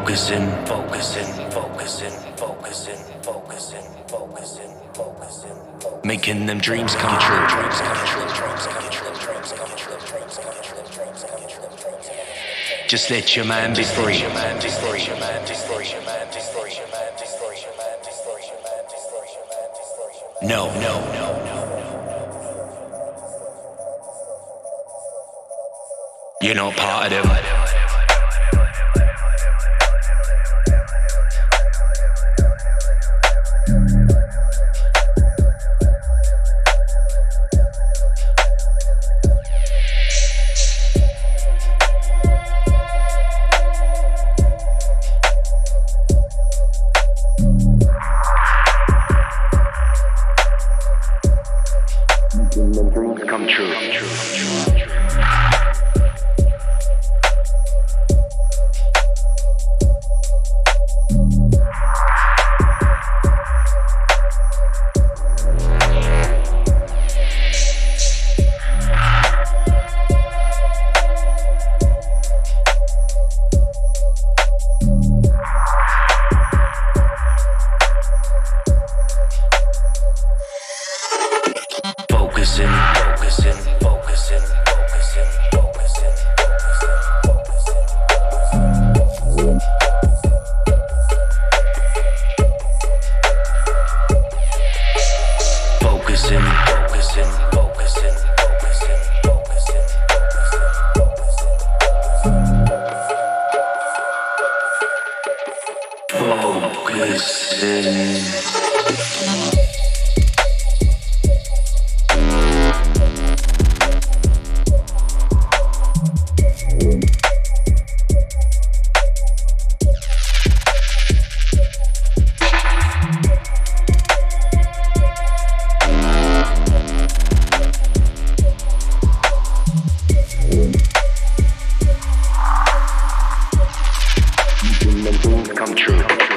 Focusing, focusing, focusing, focusing, focusing, focusing, focusing. Making them dreams come true. Dreams come true. Dreams come true. Dreams come true. Dreams come true. Dreams come true. Just let your mind be free. Your mind be free. Your mind be free. Your mind be free. Your mind be free. Your mind be free. Your mind be free. Your mind be free. No, no, no, no. You're not part of them. Come true. Come true.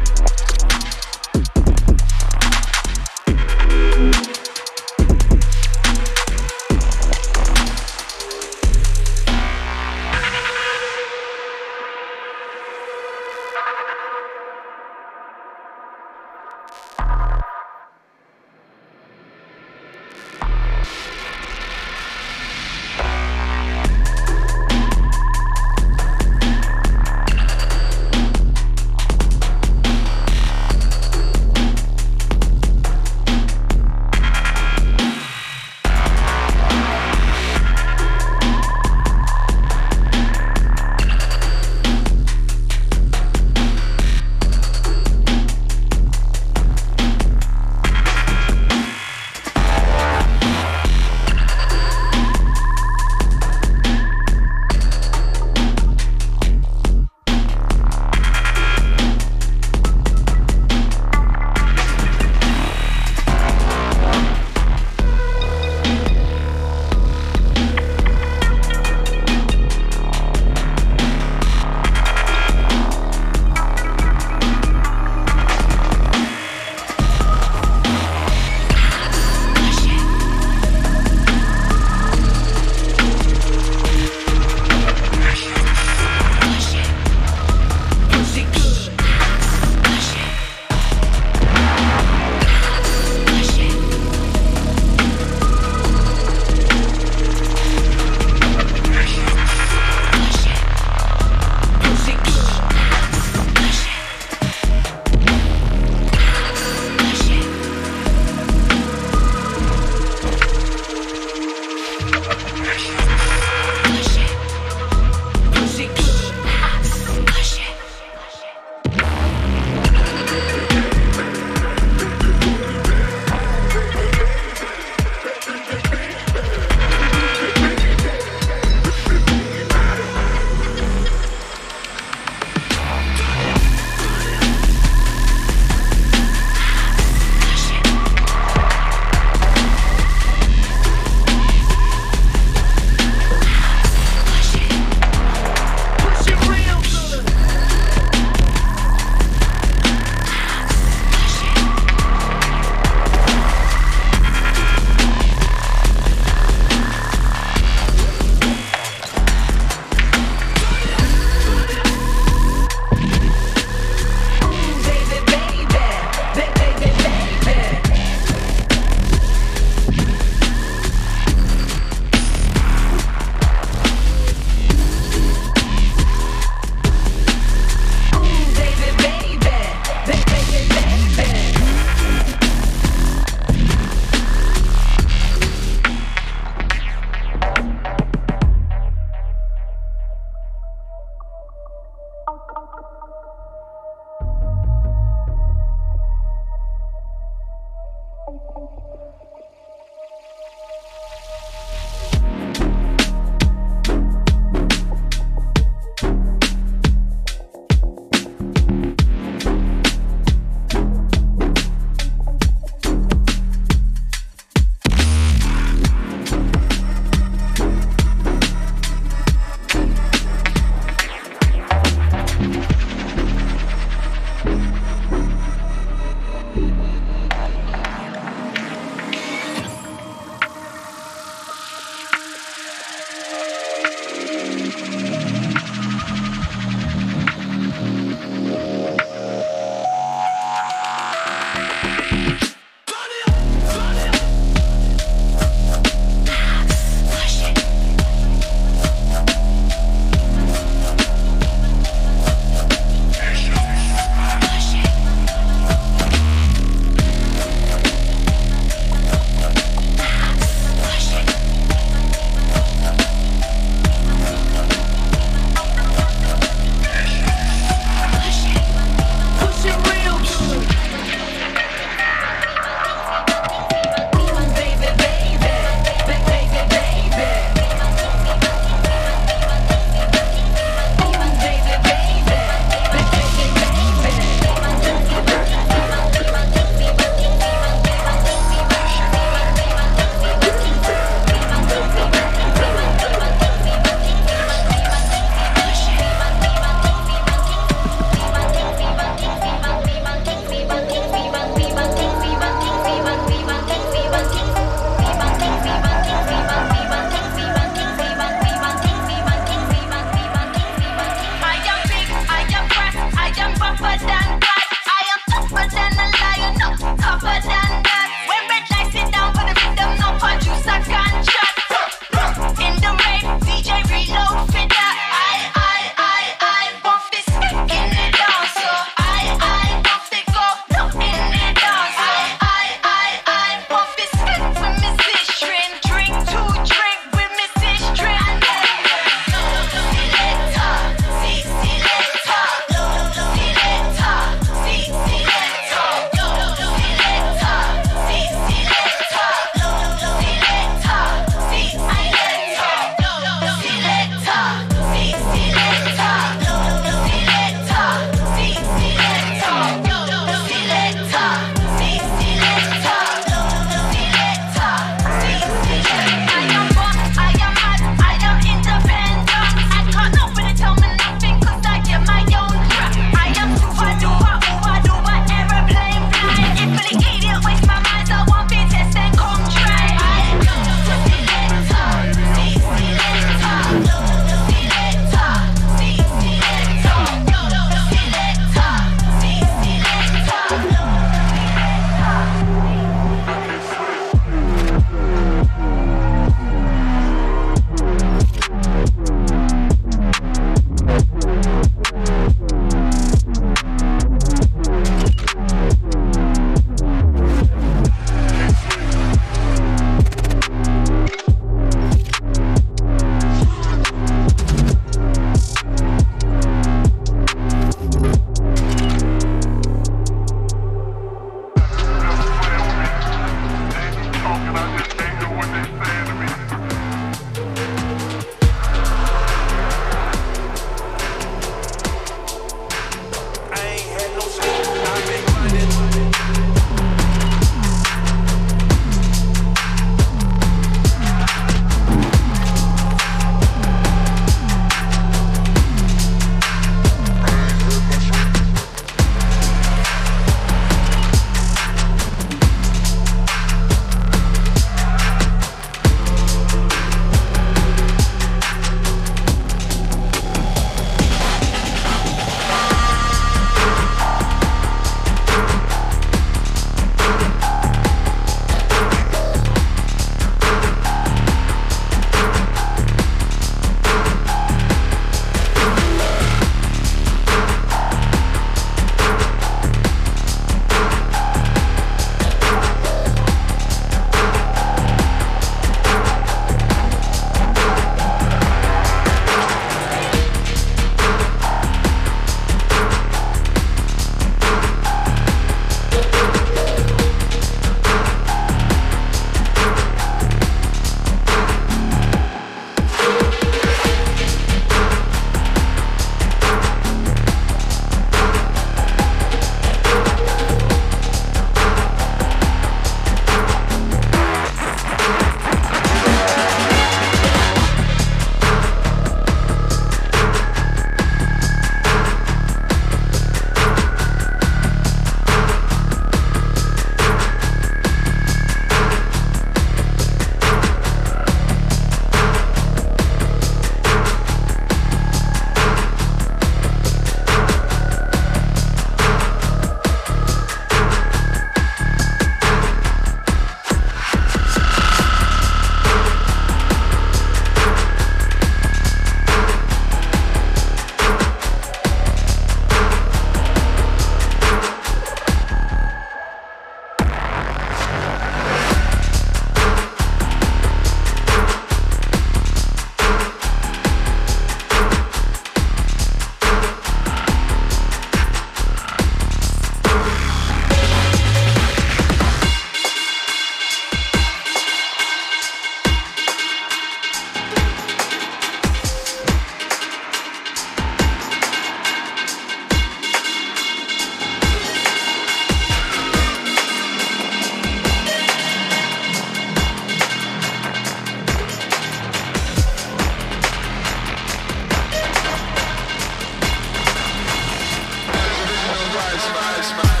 satisfied.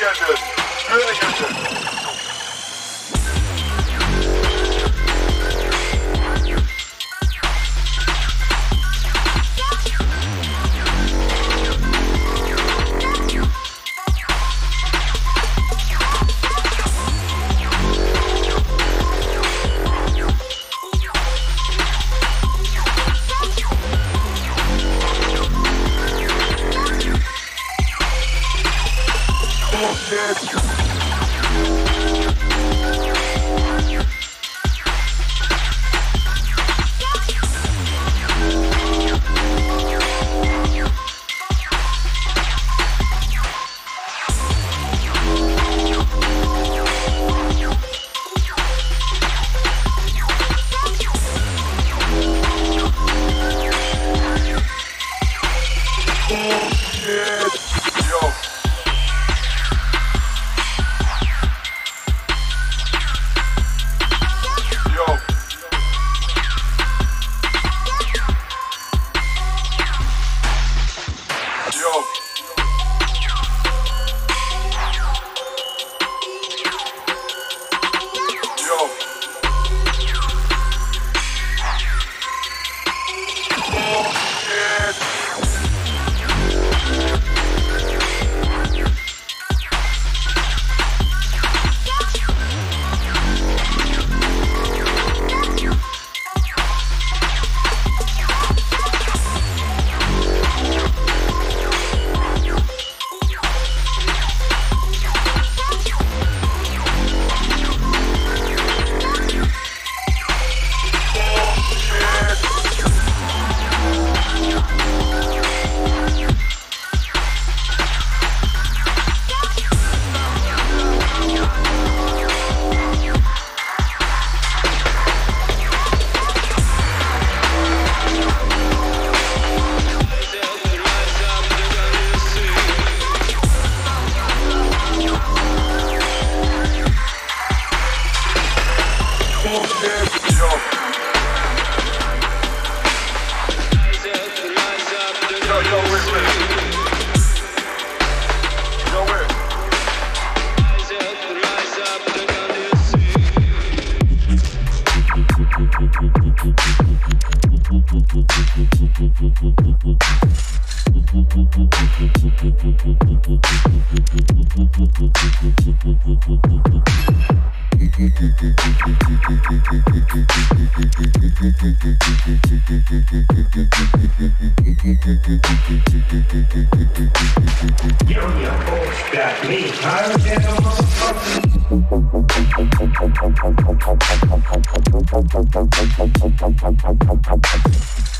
gördü. Böyle gördü. Again, I'm gonna fucking box your head with a mic. Don't fucking put your hands on the mic. I'm gonna fucking, you do that again, I'm gonna box your head.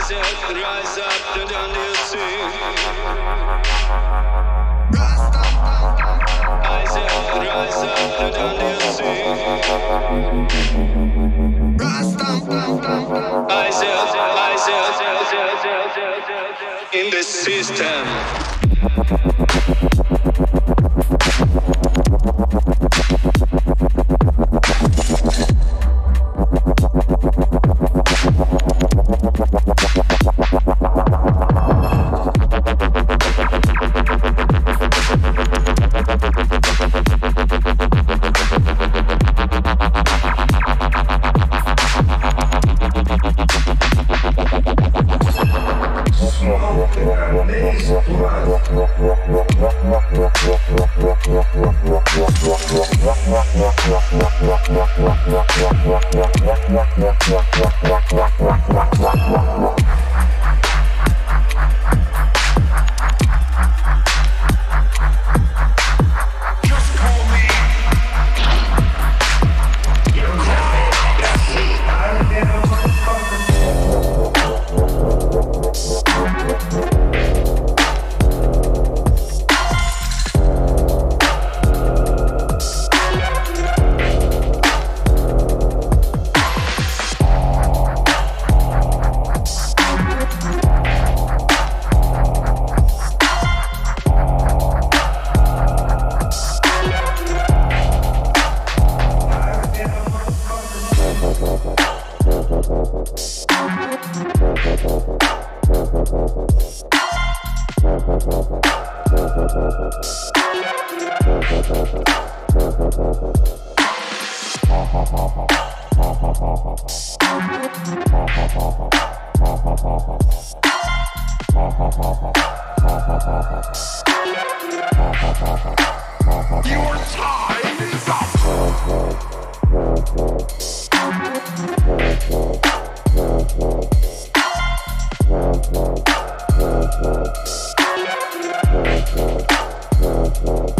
Rise up, rise up, and down you see. Up, up, see. Rise up, rise up, in the system. Love.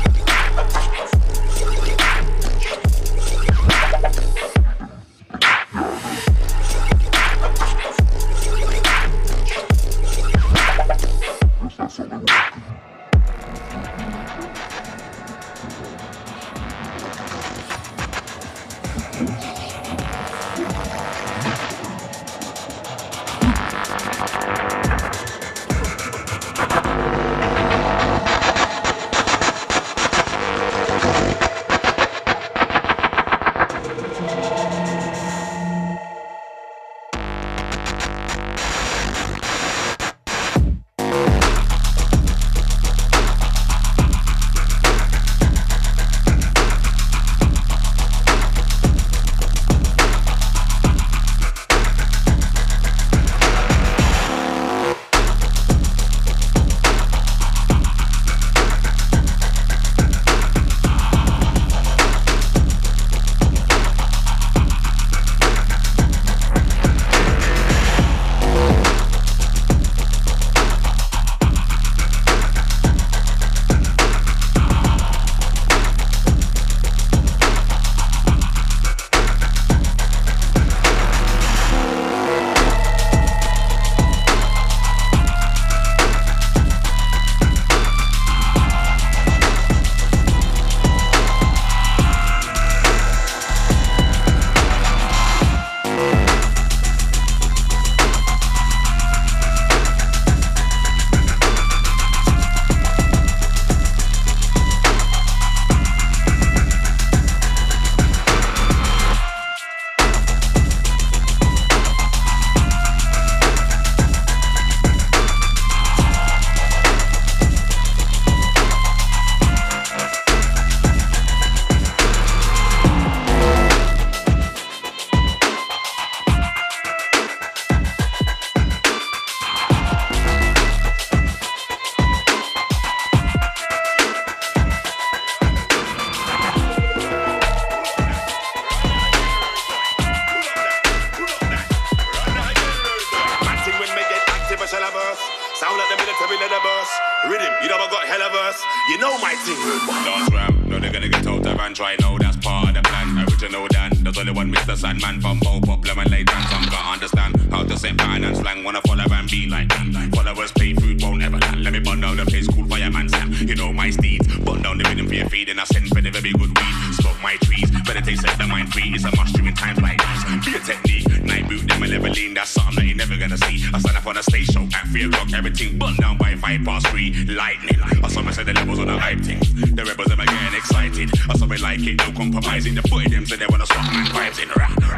weed. Smoke my trees, meditate, set the mind free. It's a mushroom in times like these. Be a technique, night boot, a level lean. That's something that you're never gonna see. I stand up on a stage show at 3 o'clock, everything burn down by 5 past 3. Lightning. I saw me say the levels on the hype thing. The rebels are getting excited. I saw me like it, no compromising. The footy them say they wanna swap man vibes in.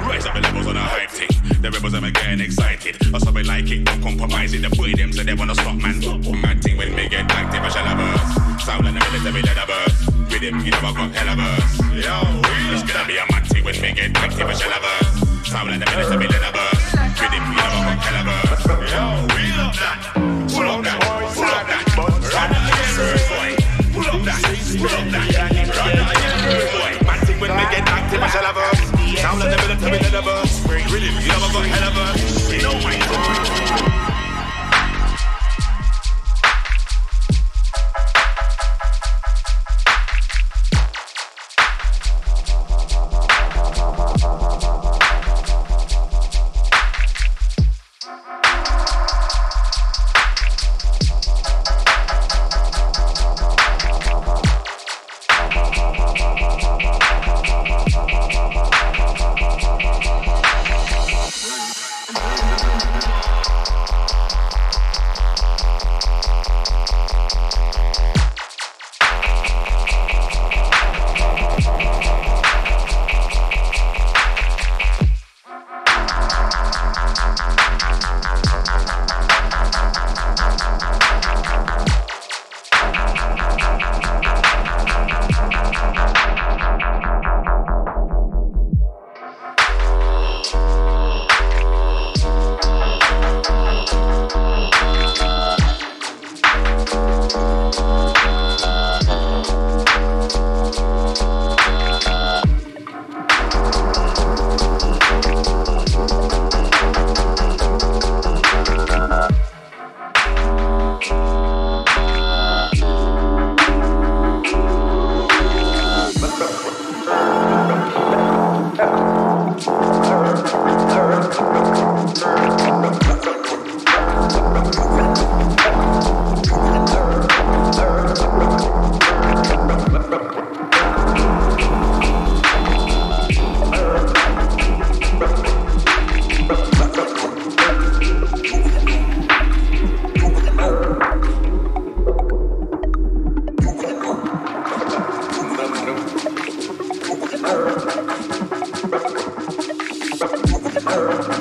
Rise up the levels on the hype thing. The rebels are getting excited. I saw me like it, no compromising. The footy them say they wanna swap man. Mad thing when me get active, I shall have burst. Sound like the military leather burst. Rhythm, you know got hella. Yo, it's gonna be a thing when me get active, I shall have burst. Sound like the military leather burst. Rhythm, you know got hella. Yo, we love that. Pull up that. Pull up that. Run again, rude boy. Pull up that. Pull up that. Run that again, boy. Thing when me get active, I shall have burst. Sound like the military leather burst. Rhythm, you know got hella burst. You know my Earth.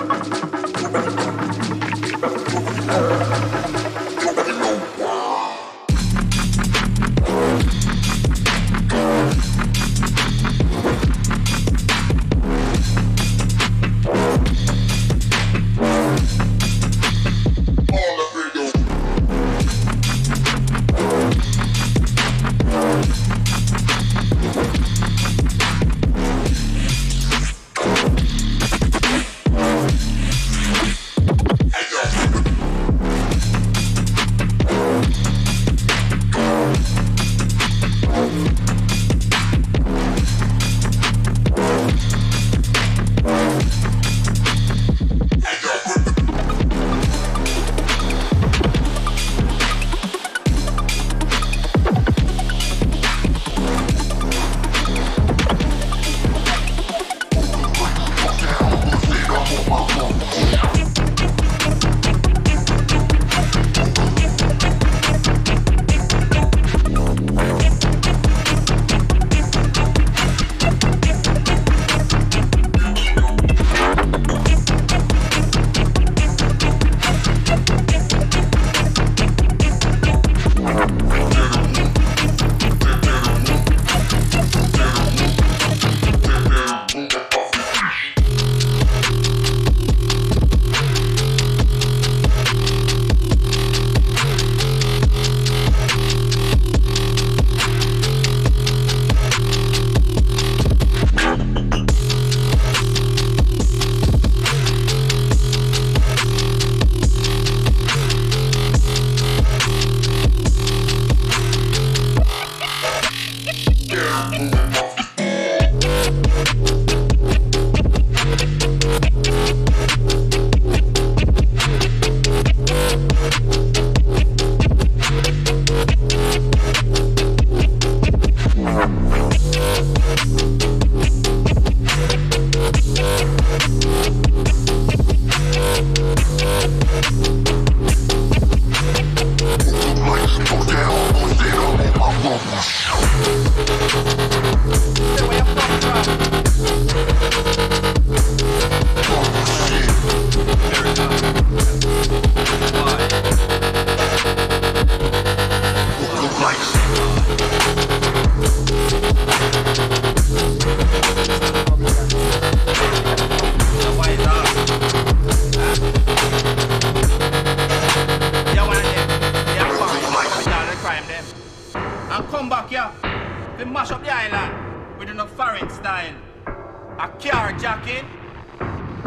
knocking,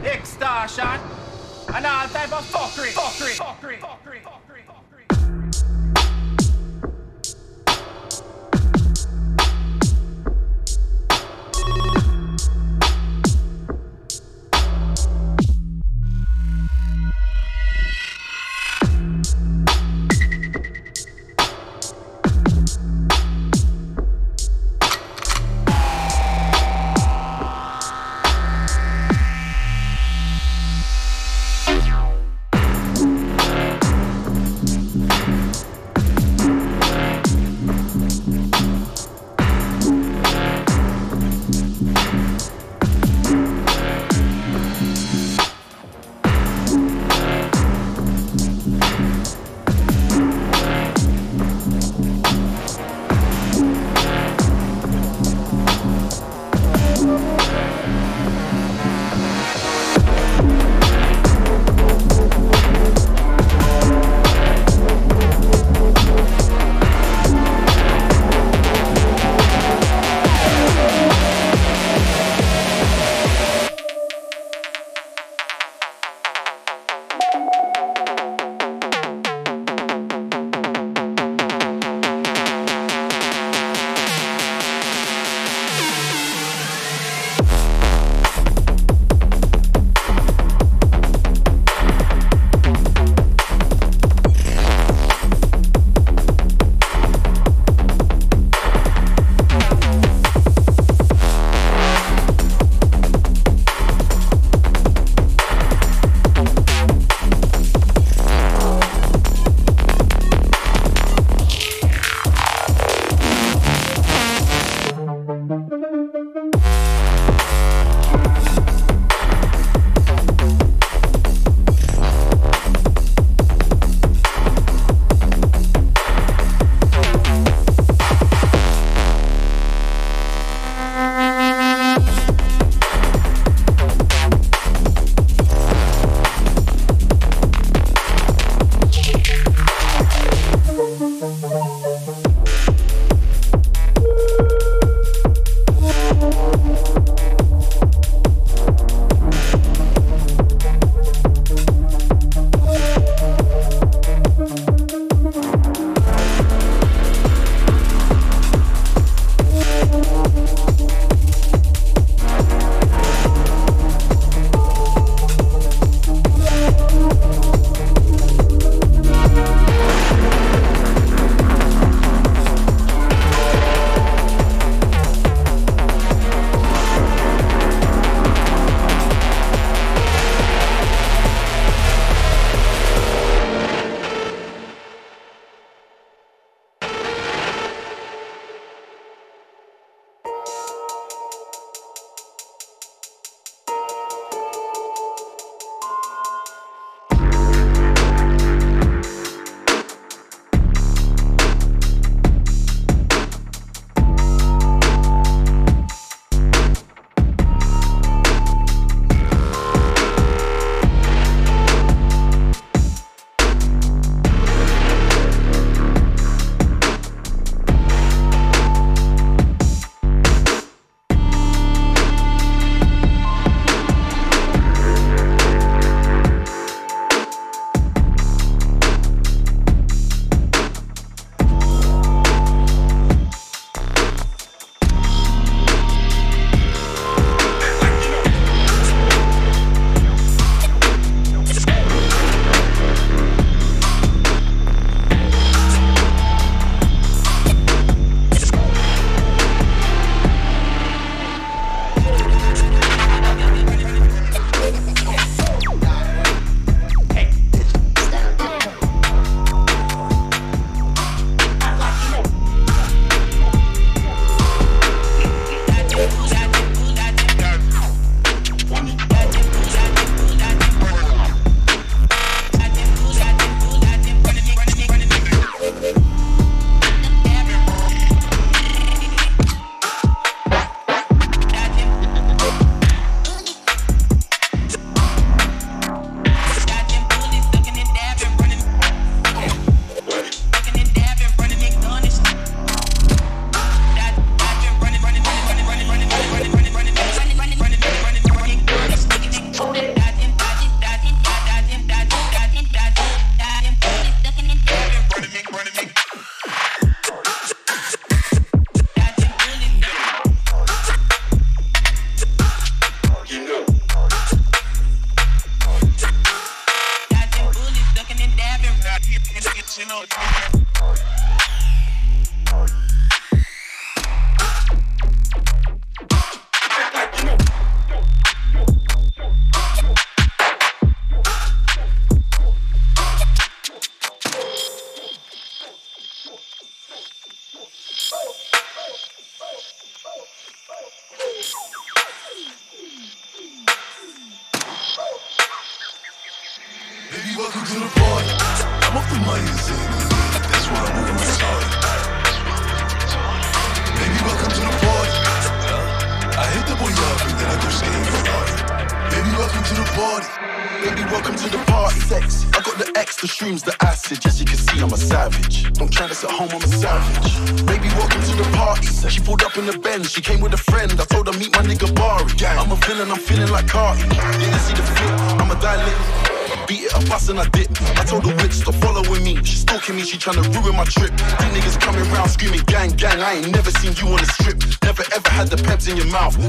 extortion, and all type of fuckery, fuckery, fuckery, fuckery. fuckery.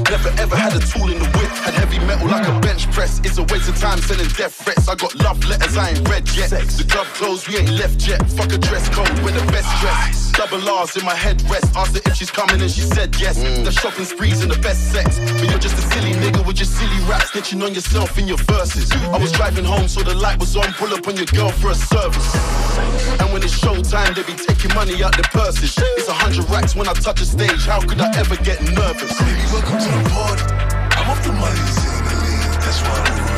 Never ever in my headrest. Asked her if she's coming and she said yes. Mm. The shopping sprees and the best sex. But you're just a silly nigga with your silly rap snitching on yourself in your verses. I was driving home so the light was on. Pull up on your girl for a service. And when it's showtime, they be taking money out their purses. It's a hundred racks when I touch a stage. How could I ever get nervous? Baby, welcome to the party. I'm off the money, that's why I'm